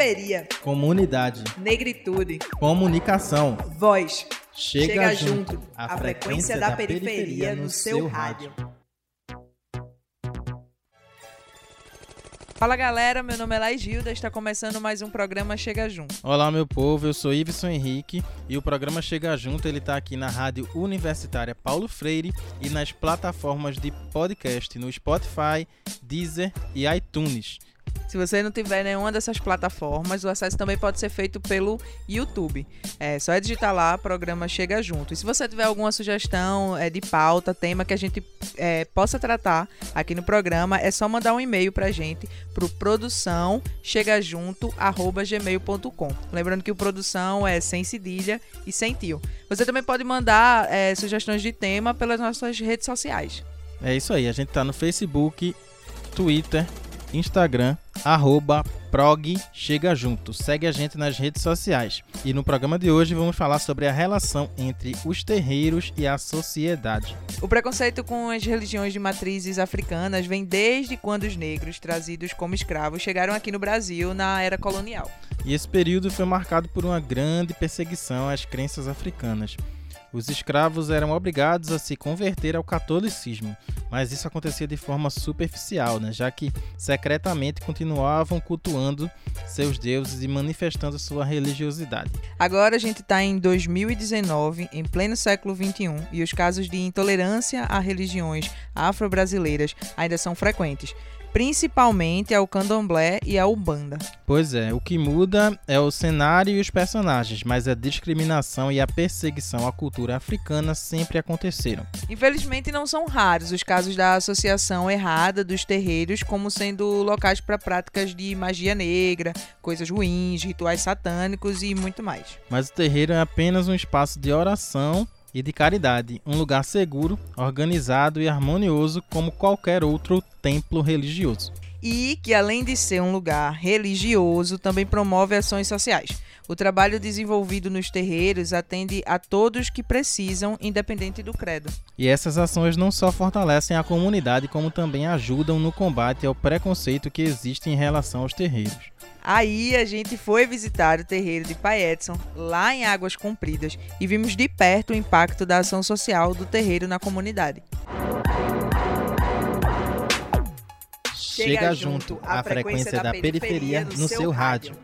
Periferia. Comunidade. Negritude. Comunicação. Voz. Chega, Chega junto. junto. A frequência da periferia no seu rádio. Fala galera, meu nome é Laís Gilda, está começando mais um programa Chega Junto. Olá meu povo, eu sou Iveson Henrique e o programa Chega Junto ele tá aqui na Rádio Universitária Paulo Freire e nas plataformas de podcast no Spotify, Deezer e iTunes. Se você não tiver nenhuma dessas plataformas, o acesso também pode ser feito pelo YouTube. É só é digitar lá, programa Chega Junto. E se você tiver alguma sugestão é, de pauta, tema que a gente é, possa tratar aqui no programa, é só mandar um e-mail pra gente pro produção chegajunto@gmail.com. Lembrando que o produção é sem cedilha e sem tio. Você também pode mandar é, sugestões de tema pelas nossas redes sociais. É isso aí, a gente tá no Facebook, Twitter, Instagram, arroba prog chega junto. Segue a gente nas redes sociais. E no programa de hoje vamos falar sobre a relação entre os terreiros e a sociedade. O preconceito com as religiões de matrizes africanas vem desde quando os negros, trazidos como escravos, chegaram aqui no Brasil na era colonial. E esse período foi marcado por uma grande perseguição às crenças africanas. Os escravos eram obrigados a se converter ao catolicismo, mas isso acontecia de forma superficial, né? já que secretamente continuavam cultuando seus deuses e manifestando sua religiosidade. Agora a gente está em 2019, em pleno século XXI, e os casos de intolerância a religiões afro-brasileiras ainda são frequentes principalmente ao candomblé e à umbanda. Pois é, o que muda é o cenário e os personagens, mas a discriminação e a perseguição à cultura africana sempre aconteceram. Infelizmente não são raros os casos da associação errada dos terreiros como sendo locais para práticas de magia negra, coisas ruins, rituais satânicos e muito mais. Mas o terreiro é apenas um espaço de oração e de caridade, um lugar seguro, organizado e harmonioso como qualquer outro templo religioso. E que, além de ser um lugar religioso, também promove ações sociais. O trabalho desenvolvido nos terreiros atende a todos que precisam, independente do credo. E essas ações não só fortalecem a comunidade, como também ajudam no combate ao preconceito que existe em relação aos terreiros. Aí a gente foi visitar o terreiro de Pai Edson, lá em Águas Compridas, e vimos de perto o impacto da ação social do terreiro na comunidade. Chega junto, a frequência da periferia no seu rádio.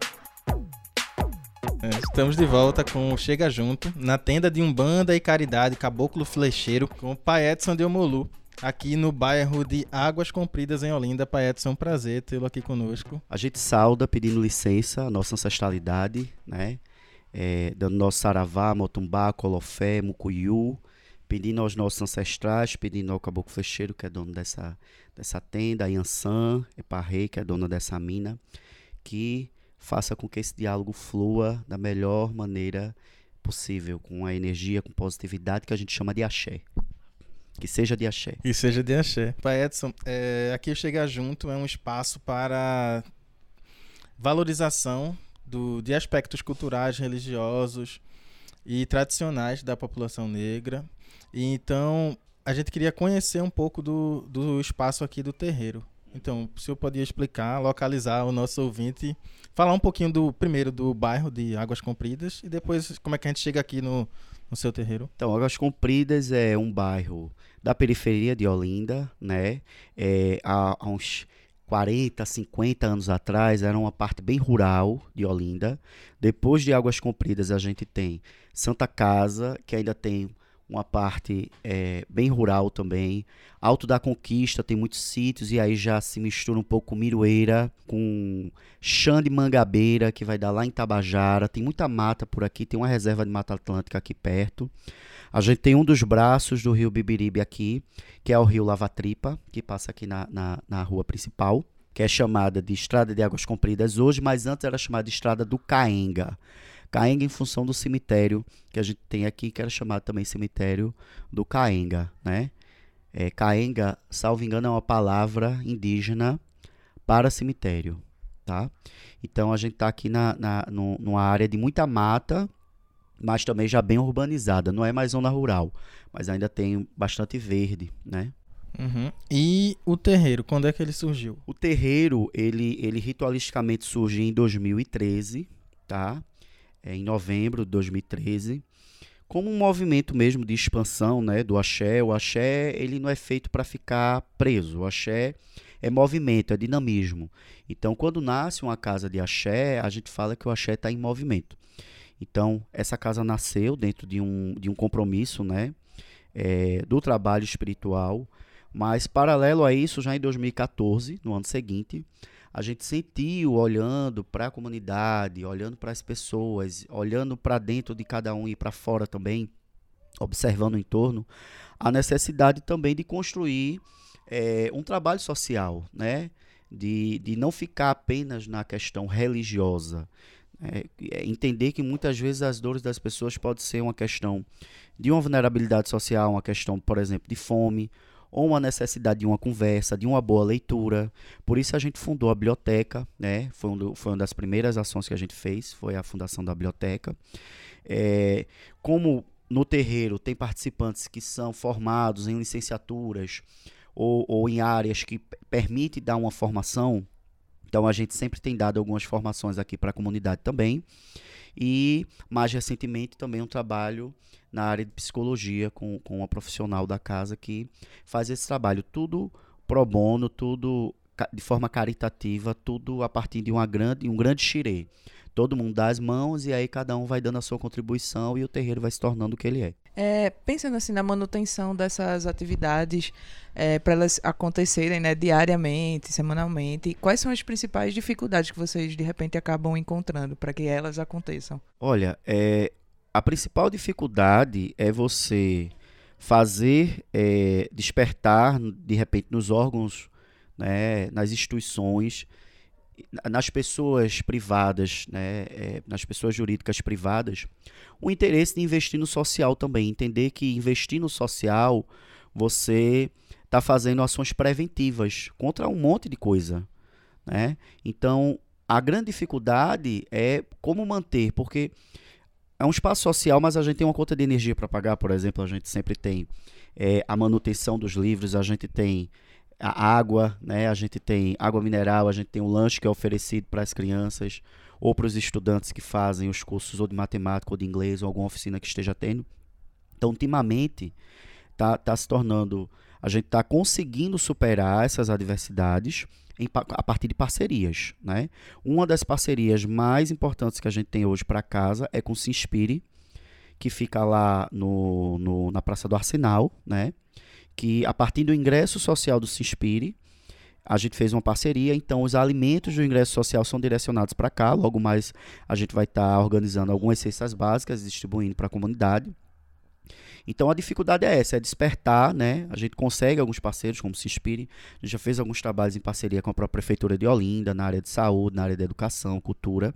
É, estamos de volta com o Chega Junto, na tenda de Umbanda e Caridade Caboclo Flecheiro, com o Pai Edson de Omolu, aqui no bairro de Águas Compridas, em Olinda. Pai Edson, um prazer tê-lo aqui conosco. A gente sauda pedindo licença à nossa ancestralidade, né? É, dando nosso saravá, motumbá, colofé, mucuyu, pedindo aos nossos ancestrais, pedindo ao caboclo flecheiro, que é dono dessa, dessa tenda, a Yansan, Eparrei, que é dona dessa mina, que faça com que esse diálogo flua da melhor maneira possível, com a energia, com positividade que a gente chama de axé. Que seja de axé. Que seja de axé. Pai Edson, é, aqui o Chegar Junto é um espaço para valorização do, de aspectos culturais, religiosos e tradicionais da população negra. Então a gente queria conhecer um pouco do, do espaço aqui do terreiro. Então, o senhor podia explicar, localizar o nosso ouvinte, falar um pouquinho do primeiro do bairro de Águas Compridas e depois como é que a gente chega aqui no, no seu terreiro? Então, Águas Compridas é um bairro da periferia de Olinda, né? É, há, há uns 40, 50 anos atrás, era uma parte bem rural de Olinda. Depois de Águas Compridas, a gente tem Santa Casa, que ainda tem uma parte é, bem rural também. Alto da Conquista tem muitos sítios e aí já se mistura um pouco com Miroeira, com Chã de Mangabeira, que vai dar lá em Tabajara. Tem muita mata por aqui, tem uma reserva de Mata Atlântica aqui perto. A gente tem um dos braços do rio Bibiribe aqui, que é o rio Lavatripa, que passa aqui na, na, na rua principal, que é chamada de Estrada de Águas Compridas hoje, mas antes era chamada de Estrada do Caenga. Caenga em função do cemitério que a gente tem aqui, que era chamado também cemitério do Caenga, né? É, Caenga, salvo engano, é uma palavra indígena para cemitério, tá? Então a gente está aqui na, na, no, numa área de muita mata, mas também já bem urbanizada. Não é mais zona rural, mas ainda tem bastante verde, né? Uhum. E o terreiro, quando é que ele surgiu? O terreiro, ele, ele ritualisticamente surge em 2013, tá? É, em novembro de 2013, como um movimento mesmo de expansão, né, do axé. O axé, ele não é feito para ficar preso. O axé é movimento, é dinamismo. Então, quando nasce uma casa de axé, a gente fala que o axé está em movimento. Então, essa casa nasceu dentro de um, de um compromisso, né, é, do trabalho espiritual, mas paralelo a isso, já em 2014, no ano seguinte, a gente sentiu olhando para a comunidade, olhando para as pessoas, olhando para dentro de cada um e para fora também, observando o entorno, a necessidade também de construir é, um trabalho social, né? De, de não ficar apenas na questão religiosa. É, é entender que muitas vezes as dores das pessoas pode ser uma questão de uma vulnerabilidade social, uma questão, por exemplo, de fome, ou uma necessidade de uma conversa, de uma boa leitura. Por isso a gente fundou a biblioteca, né? Foi, um do, foi uma das primeiras ações que a gente fez, foi a fundação da biblioteca. É, como no terreiro tem participantes que são formados em licenciaturas ou, ou em áreas que permite dar uma formação, então a gente sempre tem dado algumas formações aqui para a comunidade também. E mais recentemente também um trabalho na área de psicologia com, com uma profissional da casa que faz esse trabalho. Tudo pro bono, tudo de forma caritativa, tudo a partir de uma grande, um grande xirê. Todo mundo dá as mãos e aí cada um vai dando a sua contribuição e o terreiro vai se tornando o que ele é. É, pensando assim na manutenção dessas atividades é, para elas acontecerem né, diariamente, semanalmente, quais são as principais dificuldades que vocês de repente acabam encontrando para que elas aconteçam? Olha, é, a principal dificuldade é você fazer é, despertar de repente nos órgãos, né, nas instituições, nas pessoas privadas, né, é, nas pessoas jurídicas privadas, o interesse de investir no social também. Entender que investir no social, você está fazendo ações preventivas contra um monte de coisa. Né? Então, a grande dificuldade é como manter, porque é um espaço social, mas a gente tem uma conta de energia para pagar, por exemplo, a gente sempre tem é, a manutenção dos livros, a gente tem a água, né? A gente tem água mineral, a gente tem um lanche que é oferecido para as crianças ou para os estudantes que fazem os cursos ou de matemática ou de inglês ou alguma oficina que esteja tendo. Então, ultimamente, tá, tá se tornando, a gente está conseguindo superar essas adversidades em, a partir de parcerias, né? Uma das parcerias mais importantes que a gente tem hoje para casa é com o Se Inspire, que fica lá no, no, na Praça do Arsenal, né? Que a partir do ingresso social do Se Inspire, a gente fez uma parceria, então os alimentos do ingresso social são direcionados para cá. Logo mais a gente vai estar tá organizando algumas cestas básicas, distribuindo para a comunidade. Então a dificuldade é essa, é despertar, né? A gente consegue alguns parceiros, como se Inspire, a gente já fez alguns trabalhos em parceria com a própria Prefeitura de Olinda, na área de saúde, na área da educação, cultura.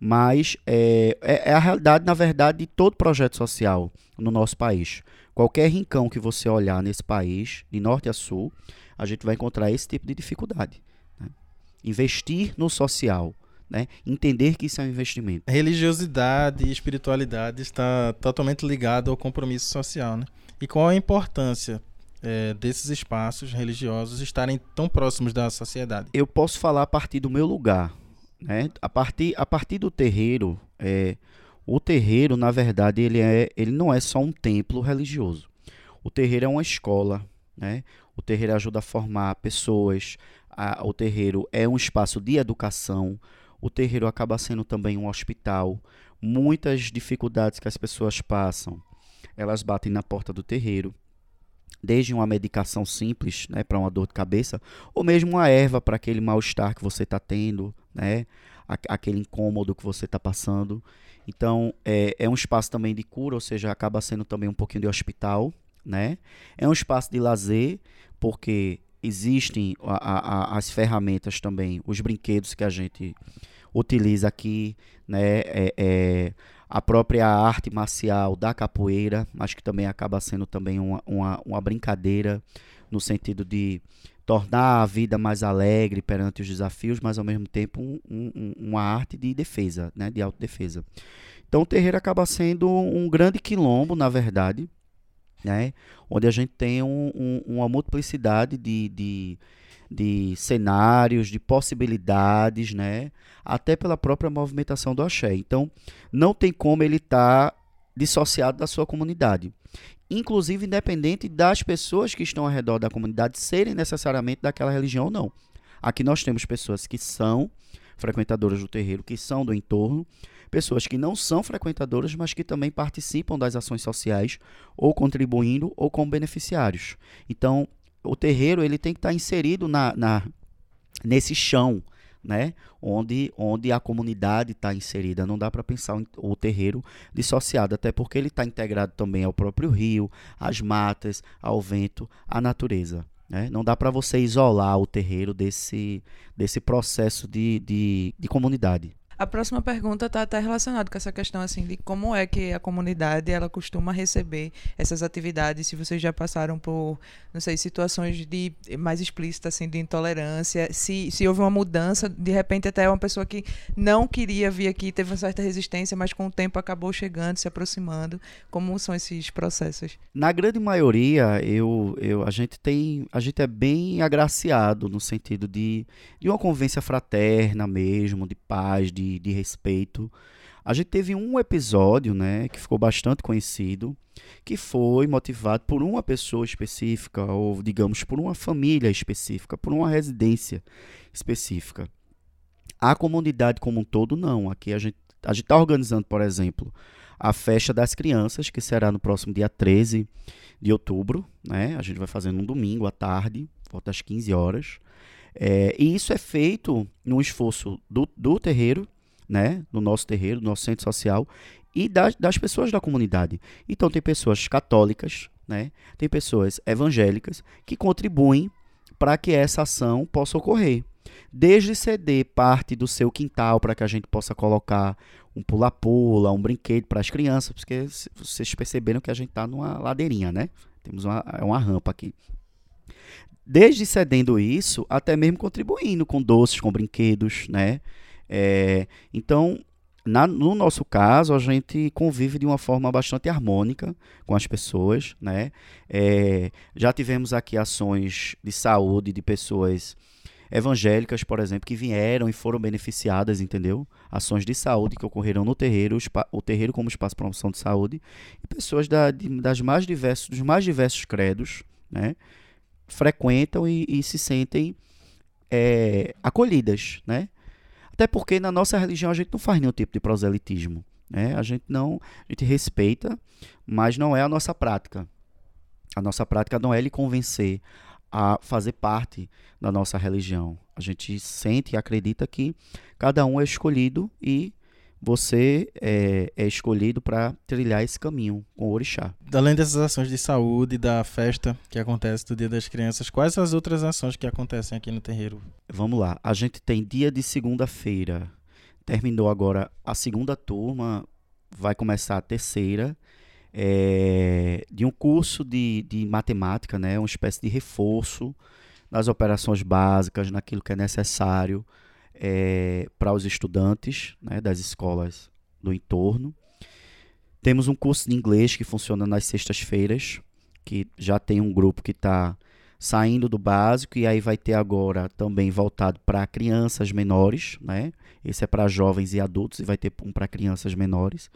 Mas é, é, é a realidade, na verdade, de todo projeto social no nosso país. Qualquer rincão que você olhar nesse país, de norte a sul, a gente vai encontrar esse tipo de dificuldade. Né? Investir no social, né? entender que isso é um investimento. Religiosidade e espiritualidade está totalmente ligado ao compromisso social. Né? E qual a importância é, desses espaços religiosos estarem tão próximos da sociedade? Eu posso falar a partir do meu lugar. Né? A, partir, a partir do terreiro, é, o terreiro, na verdade, ele, é, ele não é só um templo religioso. O terreiro é uma escola, né? O terreiro ajuda a formar pessoas. A, o terreiro é um espaço de educação. O terreiro acaba sendo também um hospital. Muitas dificuldades que as pessoas passam, elas batem na porta do terreiro. Desde uma medicação simples, né, para uma dor de cabeça, ou mesmo uma erva para aquele mal-estar que você está tendo, né, aquele incômodo que você está passando. Então, é, é um espaço também de cura, ou seja, acaba sendo também um pouquinho de hospital, né? É um espaço de lazer, porque existem a, a, as ferramentas também, os brinquedos que a gente utiliza aqui, né? É, é, a própria arte marcial da capoeira, mas que também acaba sendo também uma, uma, uma brincadeira no sentido de tornar a vida mais alegre perante os desafios, mas ao mesmo tempo um, um, uma arte de defesa, né, de autodefesa. Então o terreiro acaba sendo um grande quilombo, na verdade, né? onde a gente tem um, um, uma multiplicidade de, de, de cenários, de possibilidades, né? até pela própria movimentação do axé. Então, não tem como ele estar tá dissociado da sua comunidade. Inclusive, independente das pessoas que estão ao redor da comunidade serem necessariamente daquela religião ou não. Aqui nós temos pessoas que são frequentadoras do terreiro, que são do entorno, pessoas que não são frequentadoras, mas que também participam das ações sociais, ou contribuindo, ou como beneficiários. Então, o terreiro ele tem que estar inserido na, na nesse chão, né? Onde, onde a comunidade está inserida. Não dá para pensar o, terreiro dissociado, até porque ele está integrado também ao próprio rio, às matas, ao vento, à natureza. Né? Não dá para você isolar o terreiro desse, desse processo de, de, de comunidade. A próxima pergunta está até relacionada com essa questão assim de como é que a comunidade ela costuma receber essas atividades, se vocês já passaram por, não sei, situações de mais explícitas assim de intolerância, se, se houve uma mudança, de repente até uma pessoa que não queria vir aqui, teve uma certa resistência, mas com o tempo acabou chegando, se aproximando. Como são esses processos? Na grande maioria, eu, eu a gente tem, a gente é bem agraciado no sentido de, de uma convivência fraterna mesmo, de paz, de de, respeito. A gente teve um episódio, né, que ficou bastante conhecido, que foi motivado por uma pessoa específica, ou digamos, por uma família específica, por uma residência específica. A comunidade como um todo, não. Aqui a gente a está organizando, por exemplo, a festa das crianças, que será no próximo dia 13 de outubro. Né? A gente vai fazer num domingo à tarde, volta às 15 horas. É, e isso é feito num esforço do, do terreiro, né, no nosso terreiro, no nosso centro social, e das, das pessoas da comunidade. Então, tem pessoas católicas, né, tem pessoas evangélicas que contribuem para que essa ação possa ocorrer. Desde ceder parte do seu quintal para que a gente possa colocar um pula-pula, um brinquedo para as crianças, porque vocês perceberam que a gente está numa ladeirinha, né? Temos uma, é uma rampa aqui. Desde cedendo isso, até mesmo contribuindo com doces, com brinquedos, né? É, então, na, no nosso caso, a gente convive de uma forma bastante harmônica com as pessoas, né? É, já tivemos aqui ações de saúde de pessoas evangélicas, por exemplo, que vieram e foram beneficiadas, entendeu? Ações de saúde que ocorreram no terreiro, o terreiro como espaço de promoção de saúde, e pessoas da, das mais diversos, dos mais diversos credos, né? Frequentam e, e se sentem é, acolhidas, né? Até porque na nossa religião a gente não faz nenhum tipo de proselitismo. Né? A gente não, a gente respeita, mas não é a nossa prática. A nossa prática não é lhe convencer a fazer parte da nossa religião. A gente sente e acredita que cada um é escolhido e você é, é escolhido para trilhar esse caminho com o orixá. Além dessas ações de saúde, da festa que acontece do Dia das Crianças, quais as outras ações que acontecem aqui no terreiro? Vamos lá. A gente tem dia de segunda-feira. Terminou agora a segunda turma, vai começar a terceira. É, de um curso de, de matemática, né, uma espécie de reforço nas operações básicas, naquilo que é necessário é, para os estudantes né, das escolas do entorno. Temos um curso de inglês que funciona nas sextas-feiras, que já tem um grupo que está saindo do básico e aí vai ter agora também voltado para crianças menores, né? Esse é para jovens e adultos e vai ter um para crianças menores.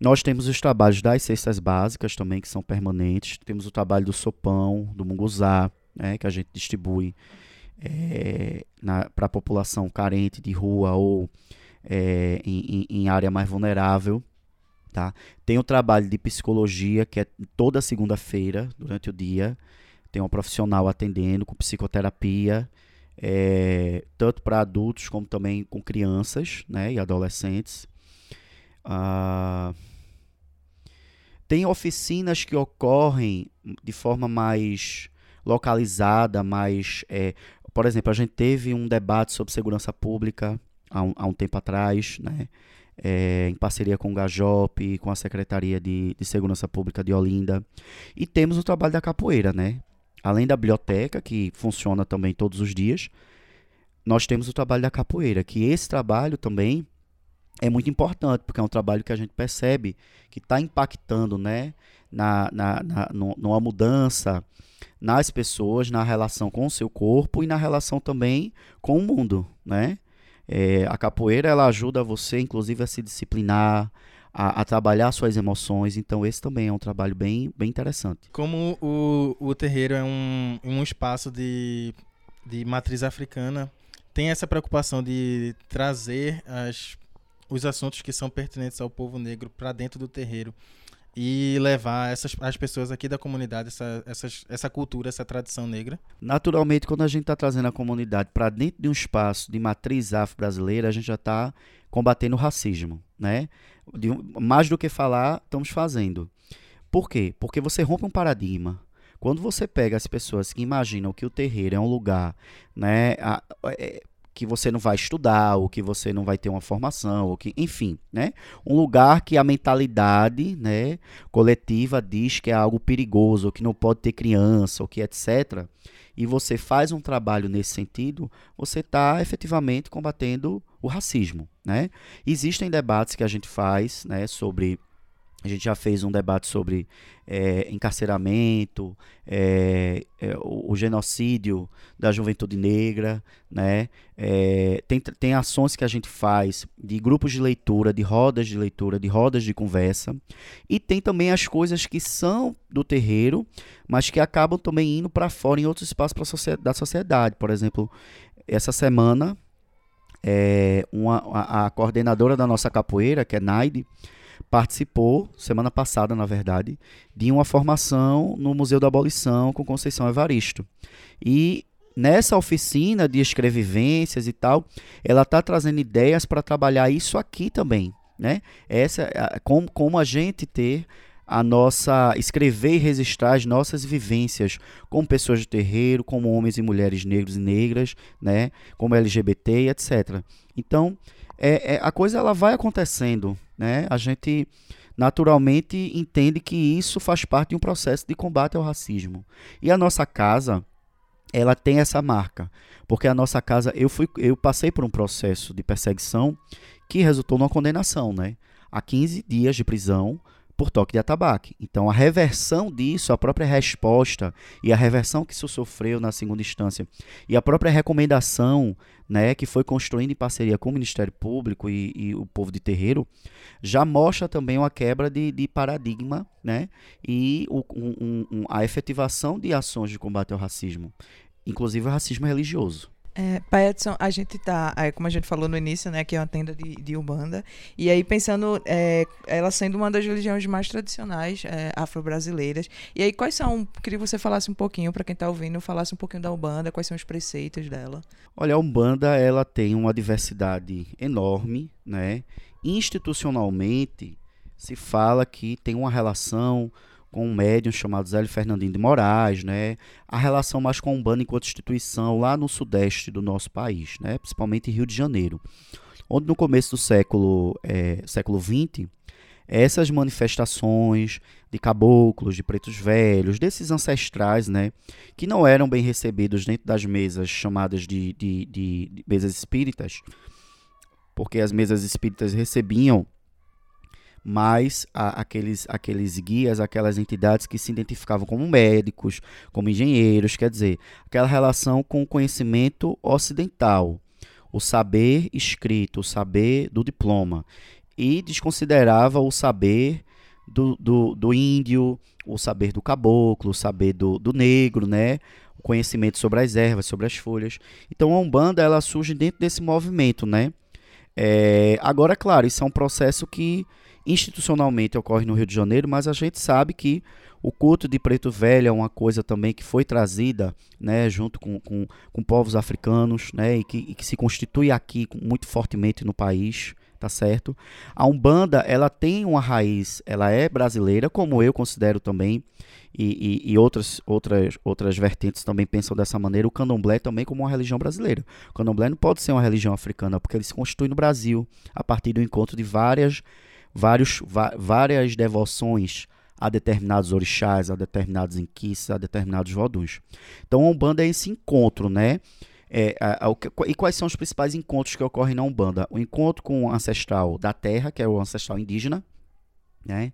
Nós temos os trabalhos das cestas básicas também que são permanentes. Temos o trabalho do sopão, do munguzá, né? Que a gente distribui é, para a população carente de rua ou é, em, em, área mais vulnerável. Tá? Tem o trabalho de psicologia, que é toda segunda-feira, durante o dia. Tem um profissional atendendo com psicoterapia, é, tanto para adultos como também com crianças né, e adolescentes. Ah, tem oficinas que ocorrem de forma mais localizada, mais é, por exemplo, a gente teve um debate sobre segurança pública há um, há um tempo atrás, né? É, em parceria com o Gajop, com a Secretaria de, de Segurança Pública de Olinda. E temos o trabalho da capoeira, né? Além da biblioteca, que funciona também todos os dias, nós temos o trabalho da capoeira, que esse trabalho também é muito importante, porque é um trabalho que a gente percebe que está impactando né, na, na, na, numa mudança nas pessoas, na relação com o seu corpo e na relação também com o mundo, né? É, a capoeira ela ajuda você, inclusive, a se disciplinar, a, a, trabalhar suas emoções. Então, esse também é um trabalho bem, bem interessante. Como o, o terreiro é um, um espaço de, de matriz africana, tem essa preocupação de trazer as, os assuntos que são pertinentes ao povo negro para dentro do terreiro e levar essas, as pessoas aqui da comunidade essa, essas, essa cultura, essa tradição negra? Naturalmente, quando a gente está trazendo a comunidade para dentro de um espaço de matriz afro-brasileira, a gente já está combatendo o racismo, né? De, mais do que falar, estamos fazendo. Por quê? Porque você rompe um paradigma. Quando você pega as pessoas que imaginam que o terreiro é um lugar, né, a, é, que você não vai estudar, ou que você não vai ter uma formação, ou que, enfim, né? Um lugar que a mentalidade, né, coletiva diz que é algo perigoso, ou que não pode ter criança, ou que etc. E você faz um trabalho nesse sentido, você está efetivamente combatendo o racismo, né? Existem debates que a gente faz, né, sobre a gente já fez um debate sobre é, encarceramento, é, é, o, o, genocídio da juventude negra, né? É, tem, tem ações que a gente faz de grupos de leitura, de rodas de leitura, de rodas de conversa. E tem também as coisas que são do terreiro, mas que acabam também indo para fora em outros espaços da sociedade. Por exemplo, essa semana, é, uma, a, a coordenadora da nossa capoeira, que é Naide, participou, semana passada, na verdade, de uma formação no Museu da Abolição com Conceição Evaristo. E nessa oficina de escrevivências e tal, ela está trazendo ideias para trabalhar isso aqui também. Né? Essa, como, como a gente ter a nossa escrever e registrar as nossas vivências como pessoas de terreiro, como homens e mulheres negros e negras, né, como LGBT, etc. Então, é, é, a coisa ela vai acontecendo, né? A gente naturalmente entende que isso faz parte de um processo de combate ao racismo. E a nossa casa, ela tem essa marca, porque a nossa casa, eu fui, eu passei por um processo de perseguição que resultou numa condenação, né? A 15 dias de prisão por toque de atabaque. Então, a reversão disso, a própria resposta e a reversão que isso sofreu na segunda instância e a própria recomendação né, que foi construindo em parceria com o Ministério Público e, e o povo de terreiro, já mostra também uma quebra de, de paradigma né, e o, um, um, a efetivação de ações de combate ao racismo, inclusive o racismo religioso. É, Pai Edson, a gente tá, é, como a gente falou no início, né, que é uma tenda de, de Ubanda, e aí pensando, é, ela sendo uma das religiões mais tradicionais é, afro-brasileiras, e aí quais são, queria que você falasse um pouquinho, para quem está ouvindo, falasse um pouquinho da Ubanda, quais são os preceitos dela? Olha, a Umbanda, ela tem uma diversidade enorme, né, institucionalmente se fala que tem uma relação com um médium chamado Zélio Fernandinho de Moraes, né? A relação mais com a Umbanda enquanto instituição lá no sudeste do nosso país, né? Principalmente Rio de Janeiro, onde no começo do século é, século XX essas manifestações de caboclos, de pretos velhos, desses ancestrais, né, que não eram bem recebidos dentro das mesas chamadas de, de, de, de mesas espíritas, porque as mesas espíritas recebiam mas a, aqueles, aqueles guias, aquelas entidades que se identificavam como médicos, como engenheiros, quer dizer, aquela relação com o conhecimento ocidental, o saber escrito, o saber do diploma, e desconsiderava o saber do, do, do índio, o saber do caboclo, o saber do, do negro, né? o conhecimento sobre as ervas, sobre as folhas. Então a Umbanda ela surge dentro desse movimento, né? É, agora, claro, isso é um processo que institucionalmente ocorre no Rio de Janeiro, mas a gente sabe que o culto de preto velho é uma coisa também que foi trazida né, junto com, com, com povos africanos né, e, que, e que se constitui aqui muito fortemente no país tá certo? A Umbanda, ela tem uma raiz, ela é brasileira, como eu considero também, e, e, e, outras, outras, outras vertentes também pensam dessa maneira, o candomblé também como uma religião brasileira. O candomblé não pode ser uma religião africana, porque ele se constitui no Brasil, a partir do encontro de várias vários, várias devoções a determinados orixás, a determinados inquis, a determinados voduns. Então a Umbanda é esse encontro, né? É, a, a, e quais são os principais encontros que ocorrem na Umbanda? O encontro com o ancestral da terra, que é o ancestral indígena, né?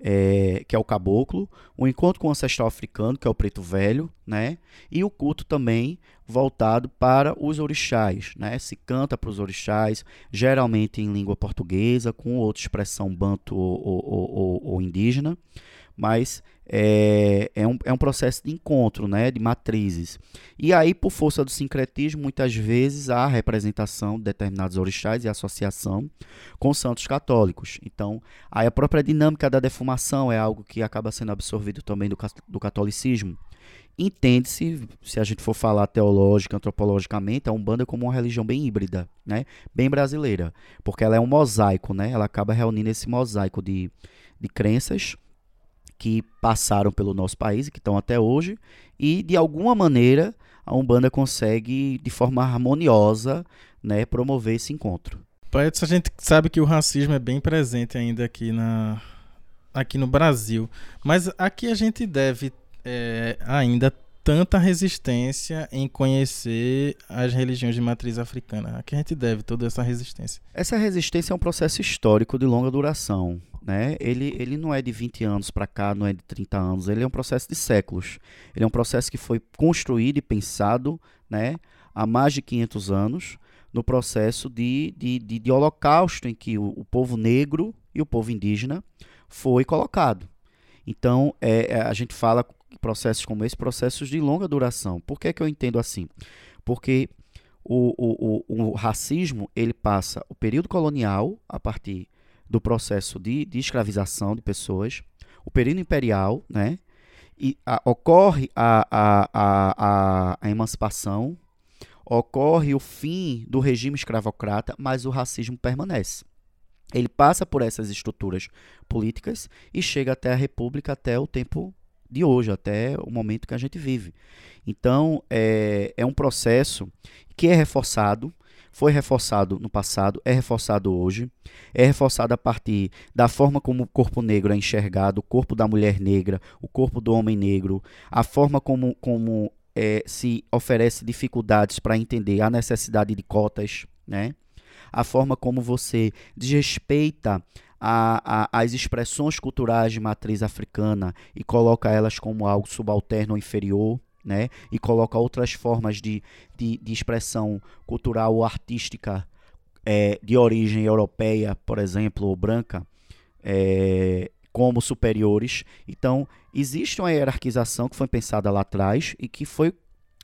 É, que é o caboclo, o encontro com o ancestral africano, que é o preto velho, né? E o culto também voltado para os orixás, né? Se canta para os orixás, geralmente em língua portuguesa, com outra expressão banto ou, ou, ou, ou indígena, mas é, é, um, é um processo de encontro, né, de matrizes. E aí, por força do sincretismo, muitas vezes há representação de determinados orixás e associação com santos católicos. Então, aí a própria dinâmica da defumação é algo que acaba sendo absorvido também do, do catolicismo. Entende-se, se a gente for falar teológica, antropologicamente, a Umbanda como uma religião bem híbrida, né? bem brasileira, porque ela é um mosaico, né? ela acaba reunindo esse mosaico de, de crenças que passaram pelo nosso país e que estão até hoje, e de alguma maneira a Umbanda consegue, de forma harmoniosa, né, promover esse encontro. Edson, a gente sabe que o racismo é bem presente ainda aqui, na, aqui no Brasil, mas aqui a gente deve é, ainda tanta resistência em conhecer as religiões de matriz africana. A que a gente deve toda essa resistência? Essa resistência é um processo histórico de longa duração. Né? Ele, ele não é de 20 anos para cá, não é de 30 anos, ele é um processo de séculos. Ele é um processo que foi construído e pensado né, há mais de 500 anos no processo de, de, de, de holocausto em que o, o, povo negro e o povo indígena foi colocado. Então, é, é, a gente fala processos como esse, processos de longa duração. Por que, que eu entendo assim? Porque o, o, o, o racismo ele passa o período colonial a partir do processo de, de escravização de pessoas, o período imperial, né? E a, ocorre a, a, a, a, emancipação, ocorre o fim do regime escravocrata, mas o racismo permanece. Ele passa por essas estruturas políticas e chega até a República até o tempo de hoje, até o momento que a gente vive. Então, é, é um processo que é reforçado foi reforçado no passado, é reforçado hoje, é reforçado a partir da forma como o corpo negro é enxergado, o corpo da mulher negra, o corpo do homem negro, a forma como, como é, se oferece dificuldades para entender a necessidade de cotas, né? a forma como você desrespeita a, a, as expressões culturais de matriz africana e coloca elas como algo subalterno ou inferior né? E coloca outras formas de, de, de expressão cultural ou artística é, de origem europeia, por exemplo, ou branca, é, como superiores. Então, existe uma hierarquização que foi pensada lá atrás e que foi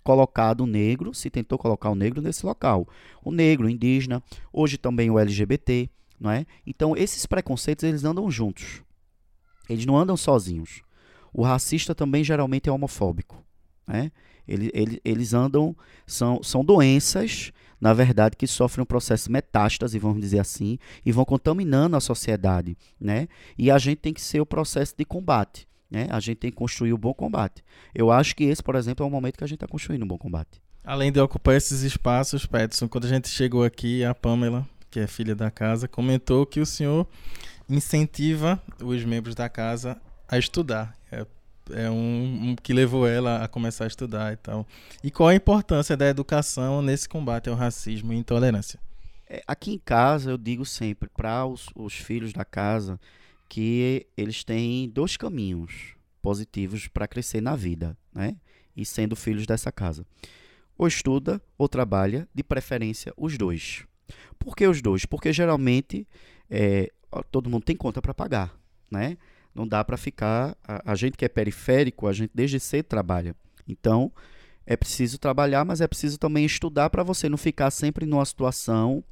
colocado o negro, se tentou colocar o negro nesse local. O negro, o indígena, hoje também o LGBT, não é? Então, esses preconceitos, eles andam juntos. Eles não andam sozinhos. O racista também geralmente é homofóbico. Né? Eles, eles, eles andam, são, são doenças, na verdade, que sofrem um processo metástase, vamos dizer assim, e vão contaminando a sociedade. Né? E a gente tem que ser o processo de combate. Né? A gente tem que construir o um bom combate. Eu acho que esse, por exemplo, é o momento que a gente está construindo um bom combate. Além de ocupar esses espaços, Peterson, quando a gente chegou aqui, a Pamela, que é filha da casa, comentou que o senhor incentiva os membros da casa a estudar. É um, um, que levou ela a começar a estudar e tal. E qual a importância da educação nesse combate ao racismo e intolerância? É, aqui em casa eu digo sempre para os, os filhos da casa que eles têm dois caminhos positivos para crescer na vida, né? E sendo filhos dessa casa. Ou estuda ou trabalha, de preferência os dois. Por que os dois? Porque geralmente é, todo mundo tem conta para pagar, né? Não dá para ficar. A, a, gente que é periférico, a gente desde cedo trabalha. Então, é preciso trabalhar, mas é preciso também estudar para você não ficar sempre numa situação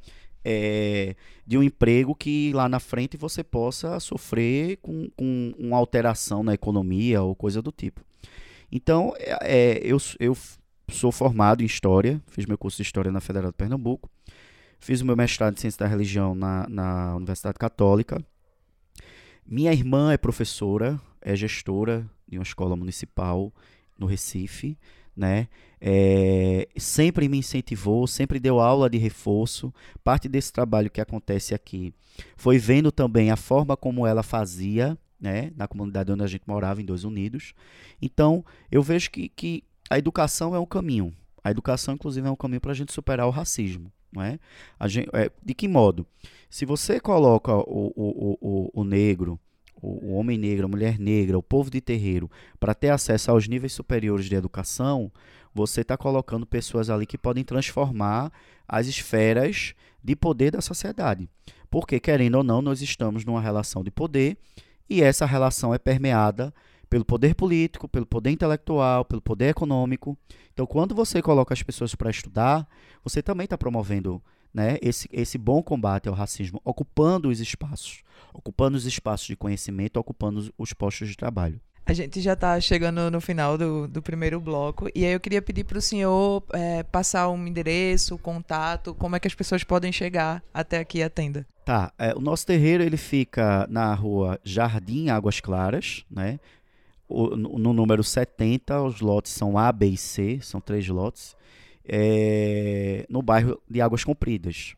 é, de um emprego que lá na frente você possa sofrer com, com uma alteração na economia ou coisa do tipo. Então, é, é, eu, eu sou formado em História, fiz meu curso de História na Federal de Pernambuco, fiz o meu mestrado em Ciência da Religião na, na Universidade Católica, minha irmã é professora, é gestora de uma escola municipal no Recife, né? É, sempre me incentivou, sempre deu aula de reforço. Parte desse trabalho que acontece aqui foi vendo também a forma como ela fazia, né? Na comunidade onde a gente morava, em Dois Unidos. Então, eu vejo que, que a educação é um caminho. A educação, inclusive, é um caminho para a gente superar o racismo. Não é? Gente, é, de que modo? Se você coloca o, o, o, o negro, o, o homem negro, a mulher negra, o povo de terreiro, para ter acesso aos níveis superiores de educação, você está colocando pessoas ali que podem transformar as esferas de poder da sociedade. Porque, querendo ou não, nós estamos numa relação de poder e essa relação é permeada pelo poder político, pelo poder intelectual, pelo poder econômico. Então, quando você coloca as pessoas para estudar, você também está promovendo né, esse, esse bom combate ao racismo, ocupando os espaços, ocupando os espaços de conhecimento, ocupando os postos de trabalho. A gente já está chegando no final do, do primeiro bloco e aí eu queria pedir para o senhor é, passar um endereço, contato, como é que as pessoas podem chegar até aqui a tenda. Tá, é, o nosso terreiro ele fica na rua Jardim Águas Claras, né? O, no, número 70, os lotes são A, B e C, são três lotes, é, no bairro de Águas Compridas.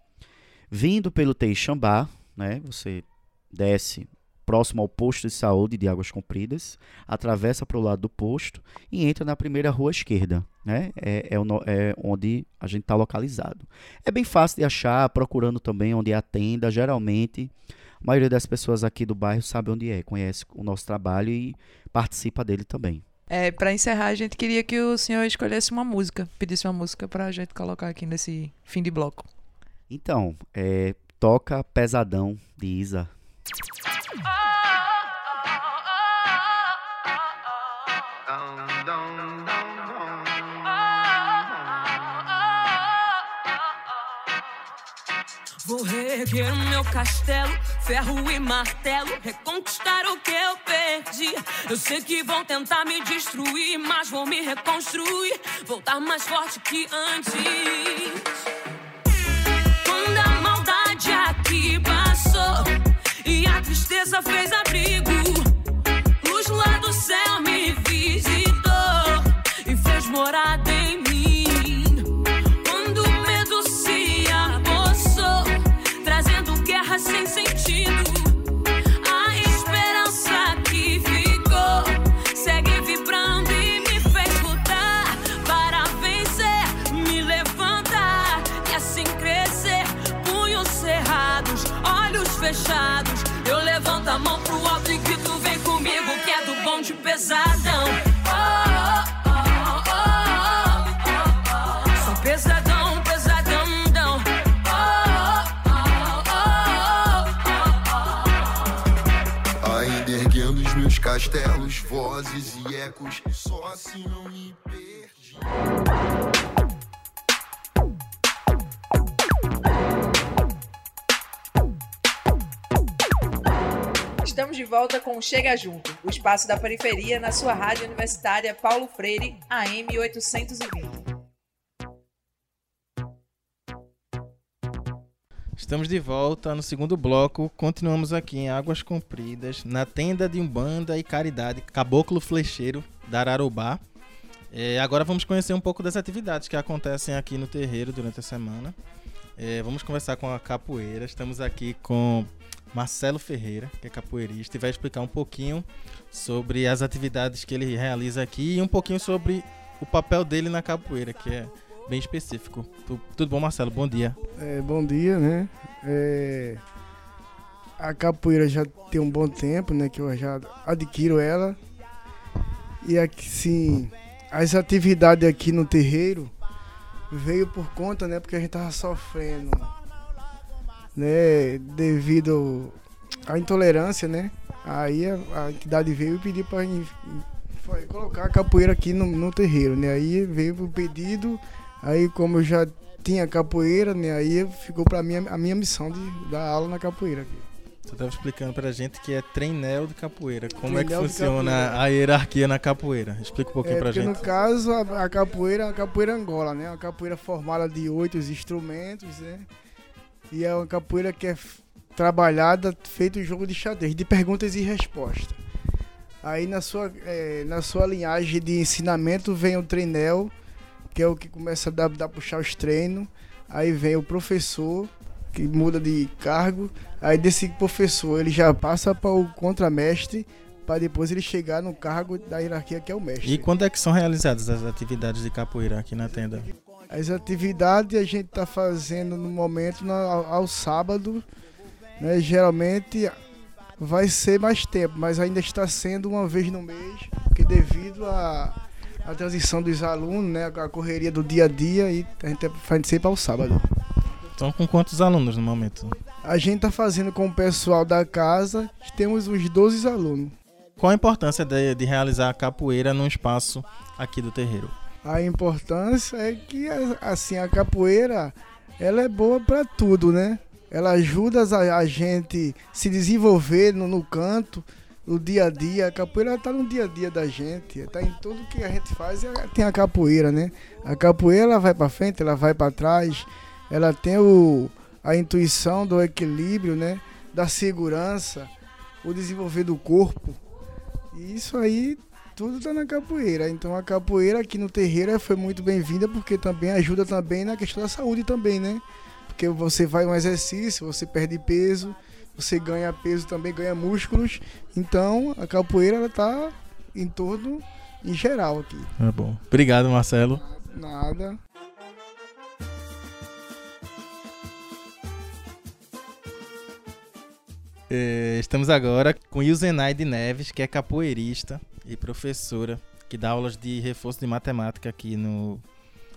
Vindo pelo Teixambá, né? Você desce próximo ao posto de saúde de Águas Compridas, atravessa para o lado do posto e entra na primeira rua esquerda, né? É, é, é onde a gente está localizado. É bem fácil de achar, procurando também onde é a tenda. Geralmente, a maioria das pessoas aqui do bairro sabe onde é, conhece o nosso trabalho e participa dele também. É, para encerrar, a gente queria que o senhor escolhesse uma música, pedisse uma música para a gente colocar aqui nesse fim de bloco. Então, é, toca Pesadão de Isa. Vou reerguer o meu castelo, ferro e martelo, reconquistar o que eu perdi. Eu sei que vão tentar me destruir, mas vou me reconstruir, voltar mais forte que antes. Quando a maldade aqui passou e a tristeza fez abrigo, luz lá do céu me pesadão. Oh, oh, oh, Sou pesadão, pesadão. meus castelos, vozes e ecos, só assim não me perdi. Estamos de volta com Chega Junto, o espaço da periferia na sua rádio universitária Paulo Freire, AM 820. Estamos de volta no segundo bloco. Continuamos aqui em Águas Compridas, na tenda de Umbanda e Caridade, Caboclo Flecheiro da Ararubá. É, agora vamos conhecer um pouco das atividades que acontecem aqui no terreiro durante a semana. É, vamos conversar com a capoeira. Estamos aqui com Marcelo Ferreira, que é capoeirista, e vai explicar um pouquinho sobre as atividades que ele realiza aqui e um pouquinho sobre o papel dele na capoeira, que é bem específico. Tudo bom, Marcelo? Bom dia. É, bom dia, né? É, a capoeira já tem um bom tempo, né? Que eu já adquiro ela. E aqui, sim, as atividades aqui no terreiro veio por conta, né? Porque a gente tava sofrendo, né? Devido à intolerância, né? Aí a, a entidade veio e pediu para colocar a capoeira aqui no, no terreiro, né? Aí veio o pedido Aí como eu já tinha capoeira, né? Aí ficou para mim a minha missão de dar aula na capoeira aqui. Você estava explicando pra gente que é treinel de capoeira. Como é que funciona a hierarquia na capoeira? Explica um pouquinho é, pra gente. no caso, a, a, capoeira é a capoeira Angola, né? Uma capoeira formada de oito instrumentos, né? E é uma capoeira que é trabalhada, feito jogo de xadrez, de perguntas e respostas. Aí na sua, é, na sua linhagem de ensinamento vem o treinel, que é o que começa a dar, dar puxar os treinos. Aí vem o professor, que muda de cargo. Aí desse professor ele já passa para o contramestre, para depois ele chegar no cargo da hierarquia que é o mestre. E quando é que são realizadas as atividades de capoeira aqui na tenda? As atividades a gente está fazendo no momento no, ao, ao, sábado, né? Geralmente vai ser mais tempo, mas ainda está sendo uma vez no mês, porque devido à à transição dos alunos, né, a correria do dia a dia, e a gente faz sempre ao sábado. Estão com quantos alunos no momento? A gente está fazendo com o pessoal da casa, temos uns 12 alunos. Qual a importância de, de realizar a capoeira num espaço aqui do terreiro? A importância é que assim a capoeira ela é boa para tudo, né? Ela ajuda a, a gente se desenvolver no, no canto, no dia a dia. A capoeira está no dia a dia da gente, está em tudo que a gente faz. Tem a capoeira, né? A capoeira ela vai para frente, ela vai para trás, ela tem o, a intuição do equilíbrio, né? Da segurança, o desenvolver do corpo. E isso aí tudo está na capoeira. Então a capoeira aqui no terreiro foi muito bem-vinda porque também ajuda também na questão da saúde também, né? Porque você vai um exercício, você perde peso, você ganha peso também, ganha músculos. Então a capoeira ela tá em todo, em geral aqui. É bom. Obrigado, Marcelo. Nada. É, estamos agora com Ilzenaide Neves, que é capoeirista e professora, que dá aulas de reforço de matemática aqui no,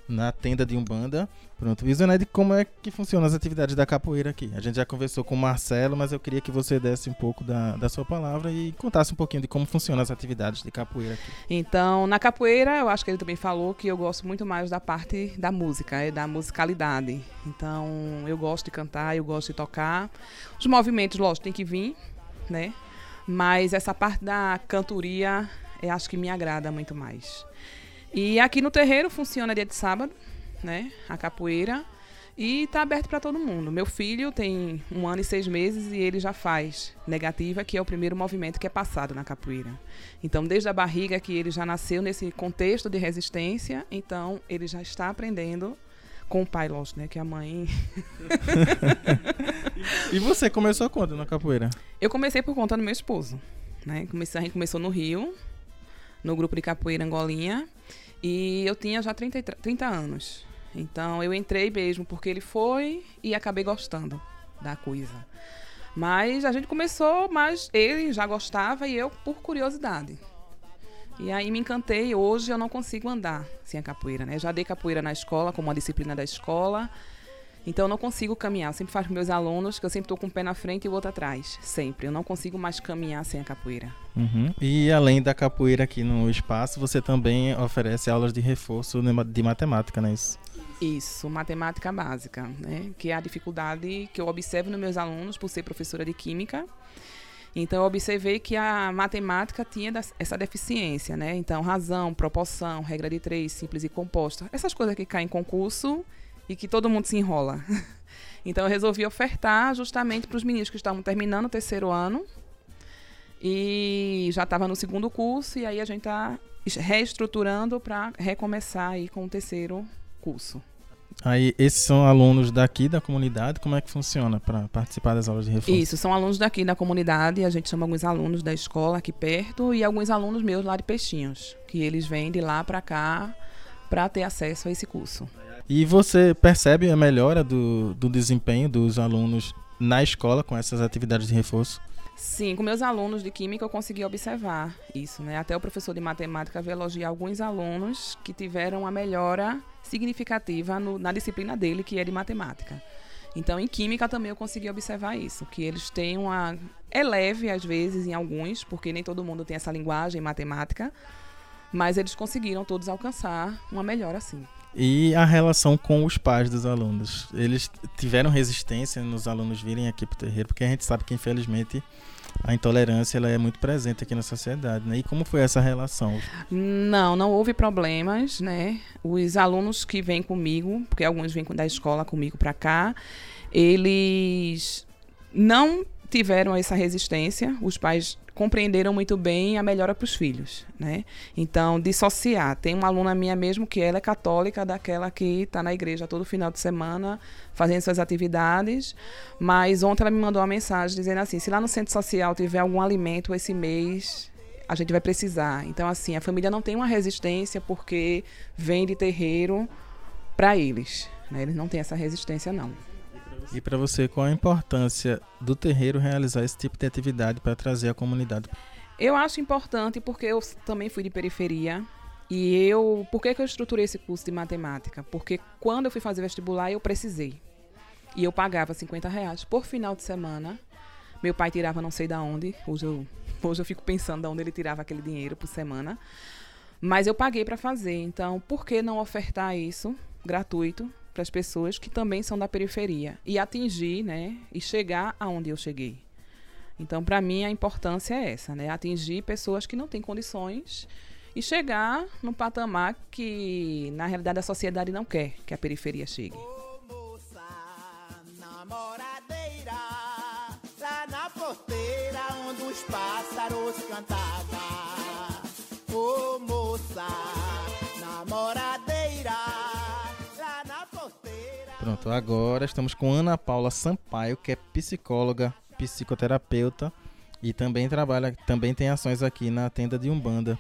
na tenda de Umbanda. Pronto, Ilzenaide, como é que funcionam as atividades da capoeira aqui? A gente já conversou com o Marcelo, mas eu queria que você desse um pouco da, da sua palavra e contasse um pouquinho de como funcionam as atividades de capoeira aqui. Então, na capoeira, eu acho que ele também falou que eu gosto muito mais da parte da música, é da musicalidade. Então, eu gosto de cantar, eu gosto de tocar. Os movimentos, lógico, tem que vir, né? Mas essa parte da cantoria, eu acho que me agrada muito mais. E aqui no terreiro funciona dia de sábado, né? A capoeira. E está aberto para todo mundo. Meu filho tem um ano e seis meses e ele já faz negativa, que é o primeiro movimento que é passado na capoeira. Então, desde a barriga que ele já nasceu nesse contexto de resistência, então ele já está aprendendo com o pai, lógico, né? Que a mãe. E você começou quando na capoeira? Eu comecei por conta do meu esposo, né? Comecei, a gente começou no Rio, no grupo de capoeira Angolinha, e eu tinha já 30, e tr- 30 anos. Então eu entrei mesmo porque ele foi e acabei gostando da coisa. Mas a gente começou, mas ele já gostava e eu por curiosidade. E aí me encantei. Hoje eu não consigo andar sem a capoeira, né? Já dei capoeira na escola, como uma disciplina da escola. Então eu não consigo caminhar. Eu sempre faço com meus alunos que eu sempre estou com um pé na frente e o outro atrás. Sempre. Eu não consigo mais caminhar sem a capoeira. Uhum. E além da capoeira aqui no espaço, você também oferece aulas de reforço de matemática, não é isso? Isso, matemática básica, né? Que é a dificuldade que eu observo nos meus alunos por ser professora de química. Então eu observei que a matemática tinha essa deficiência, né? Então razão, proporção, regra de três, simples e composta, essas coisas que caem em concurso e que todo mundo se enrola. Então eu resolvi ofertar justamente para os meninos que estavam terminando o terceiro ano e já estava no segundo curso e aí a gente está reestruturando para recomeçar aí com o terceiro curso. Aí, esses são alunos daqui da comunidade, como é que funciona para participar das aulas de reforço? Isso, são alunos daqui da comunidade, a gente chama alguns alunos da escola aqui perto e alguns alunos meus lá de Peixinhos, que eles vêm de lá para cá para ter acesso a esse curso. E você percebe a melhora do, do desempenho dos alunos na escola com essas atividades de reforço? Sim, com meus alunos de química eu consegui observar isso, né? Até o professor de matemática veio elogiar alguns alunos que tiveram uma melhora significativa no- na disciplina dele, que é de matemática. Então, em química também eu consegui observar isso, que eles têm uma é leve às vezes em alguns, porque nem todo mundo tem essa linguagem matemática, mas eles conseguiram todos alcançar uma melhora assim. E a relação com os pais dos alunos? Eles tiveram resistência nos alunos virem aqui pro terreiro, porque a gente sabe que infelizmente a intolerância ela é muito presente aqui na sociedade, né? E como foi essa relação? Não, não houve problemas, né? Os alunos que vêm comigo, porque alguns vêm da escola comigo para cá, eles não tiveram essa resistência. Os pais compreenderam muito bem a melhora para os filhos, né? Então, dissociar. Tem uma aluna minha mesmo que ela é católica, daquela que está na igreja todo final de semana fazendo suas atividades, mas ontem ela me mandou uma mensagem dizendo assim: se lá no centro social tiver algum alimento esse mês, a gente vai precisar. Então, assim, a família não tem uma resistência porque vem de terreiro para eles. Né? Eles não têm essa resistência, não. E para você, qual a importância do terreiro realizar esse tipo de atividade para trazer a comunidade? Eu acho importante porque eu também fui de periferia. E eu. Por que, que eu estruturei esse curso de matemática? Porque quando eu fui fazer vestibular, eu precisei. E eu pagava 50 reais por final de semana. Meu pai tirava não sei da onde. Hoje eu, hoje eu fico pensando de onde ele tirava aquele dinheiro por semana. Mas eu paguei para fazer. Então, por que não ofertar isso gratuito para as pessoas que também são da periferia? E atingir, né? E chegar aonde eu cheguei. Então, para mim, a importância é essa, né? Atingir pessoas que não têm condições e chegar num patamar que, na realidade, a sociedade não quer que a periferia chegue. na porteira onde os pássaros cantavam. Ô moça, Pronto, agora estamos com Ana Paula Sampaio, que é psicóloga, psicoterapeuta e também trabalha, também tem ações aqui na tenda de Umbanda.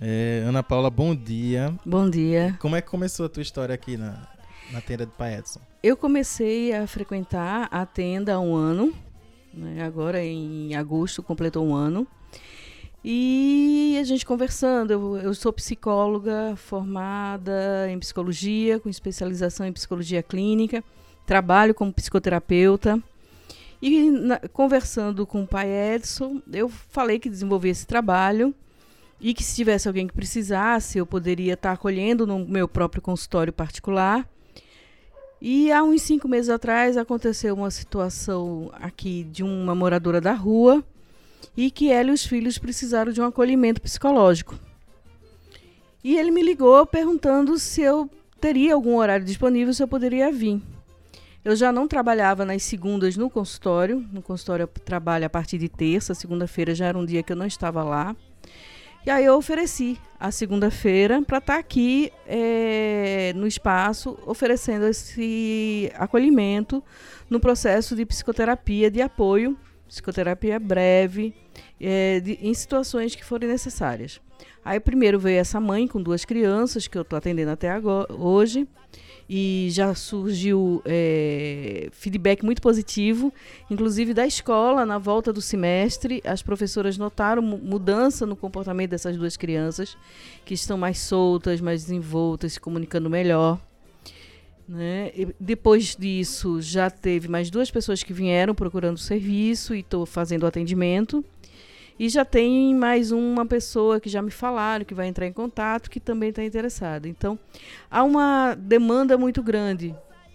É, Ana Paula, bom dia. Bom dia. Como é que começou a tua história aqui na, na tenda de Pai Edson? Eu comecei a frequentar a tenda há um ano, né, agora em agosto completou um ano. E a gente conversando, eu, eu sou psicóloga formada em psicologia, com especialização em psicologia clínica, trabalho como psicoterapeuta. E na- conversando com o pai Edson, eu falei que desenvolvi esse trabalho e que se tivesse alguém que precisasse, eu poderia estar acolhendo no meu próprio consultório particular. E há uns cinco meses atrás aconteceu uma situação aqui de uma moradora da rua e que ela e os filhos precisaram de um acolhimento psicológico. E ele me ligou perguntando se eu teria algum horário disponível, se eu poderia vir. Eu já não trabalhava nas segundas no consultório. No consultório eu trabalho a partir de terça, segunda-feira já era um dia que eu não estava lá. E aí eu ofereci a segunda-feira para estar aqui eh, no espaço oferecendo esse acolhimento no processo de psicoterapia de apoio, psicoterapia breve, eh, de- em situações que forem necessárias. Aí primeiro veio essa mãe com duas crianças que eu estou atendendo até agora, hoje e já surgiu eh, feedback muito positivo, inclusive da escola na volta do semestre. As professoras notaram mu- mudança no comportamento dessas duas crianças, que estão mais soltas, mais desenvoltas, se comunicando melhor. Né? Depois disso, já teve mais duas pessoas que vieram procurando serviço e estou fazendo atendimento. E já tem mais uma pessoa que já me falaram que vai entrar em contato, que também está interessada. Então, há uma demanda muito grande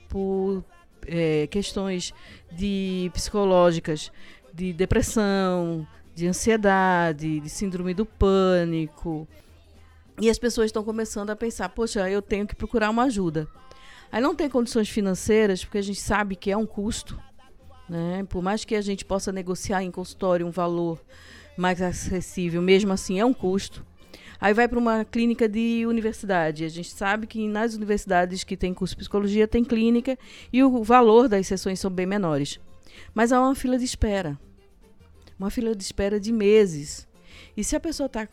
por eh, questões de psicológicas, de depressão, de ansiedade, de síndrome do pânico. E as pessoas estão começando a pensar: poxa, eu tenho que procurar uma ajuda. Aí não tem condições financeiras, porque a gente sabe que é um custo. Né? Por mais que a gente possa negociar em consultório um valor mais acessível, mesmo assim é um custo. Aí vai para uma clínica de universidade. A gente sabe que nas universidades que tem curso de psicologia tem clínica e o valor das sessões são bem menores. Mas há uma fila de espera. Uma fila de espera de meses. E se a pessoa está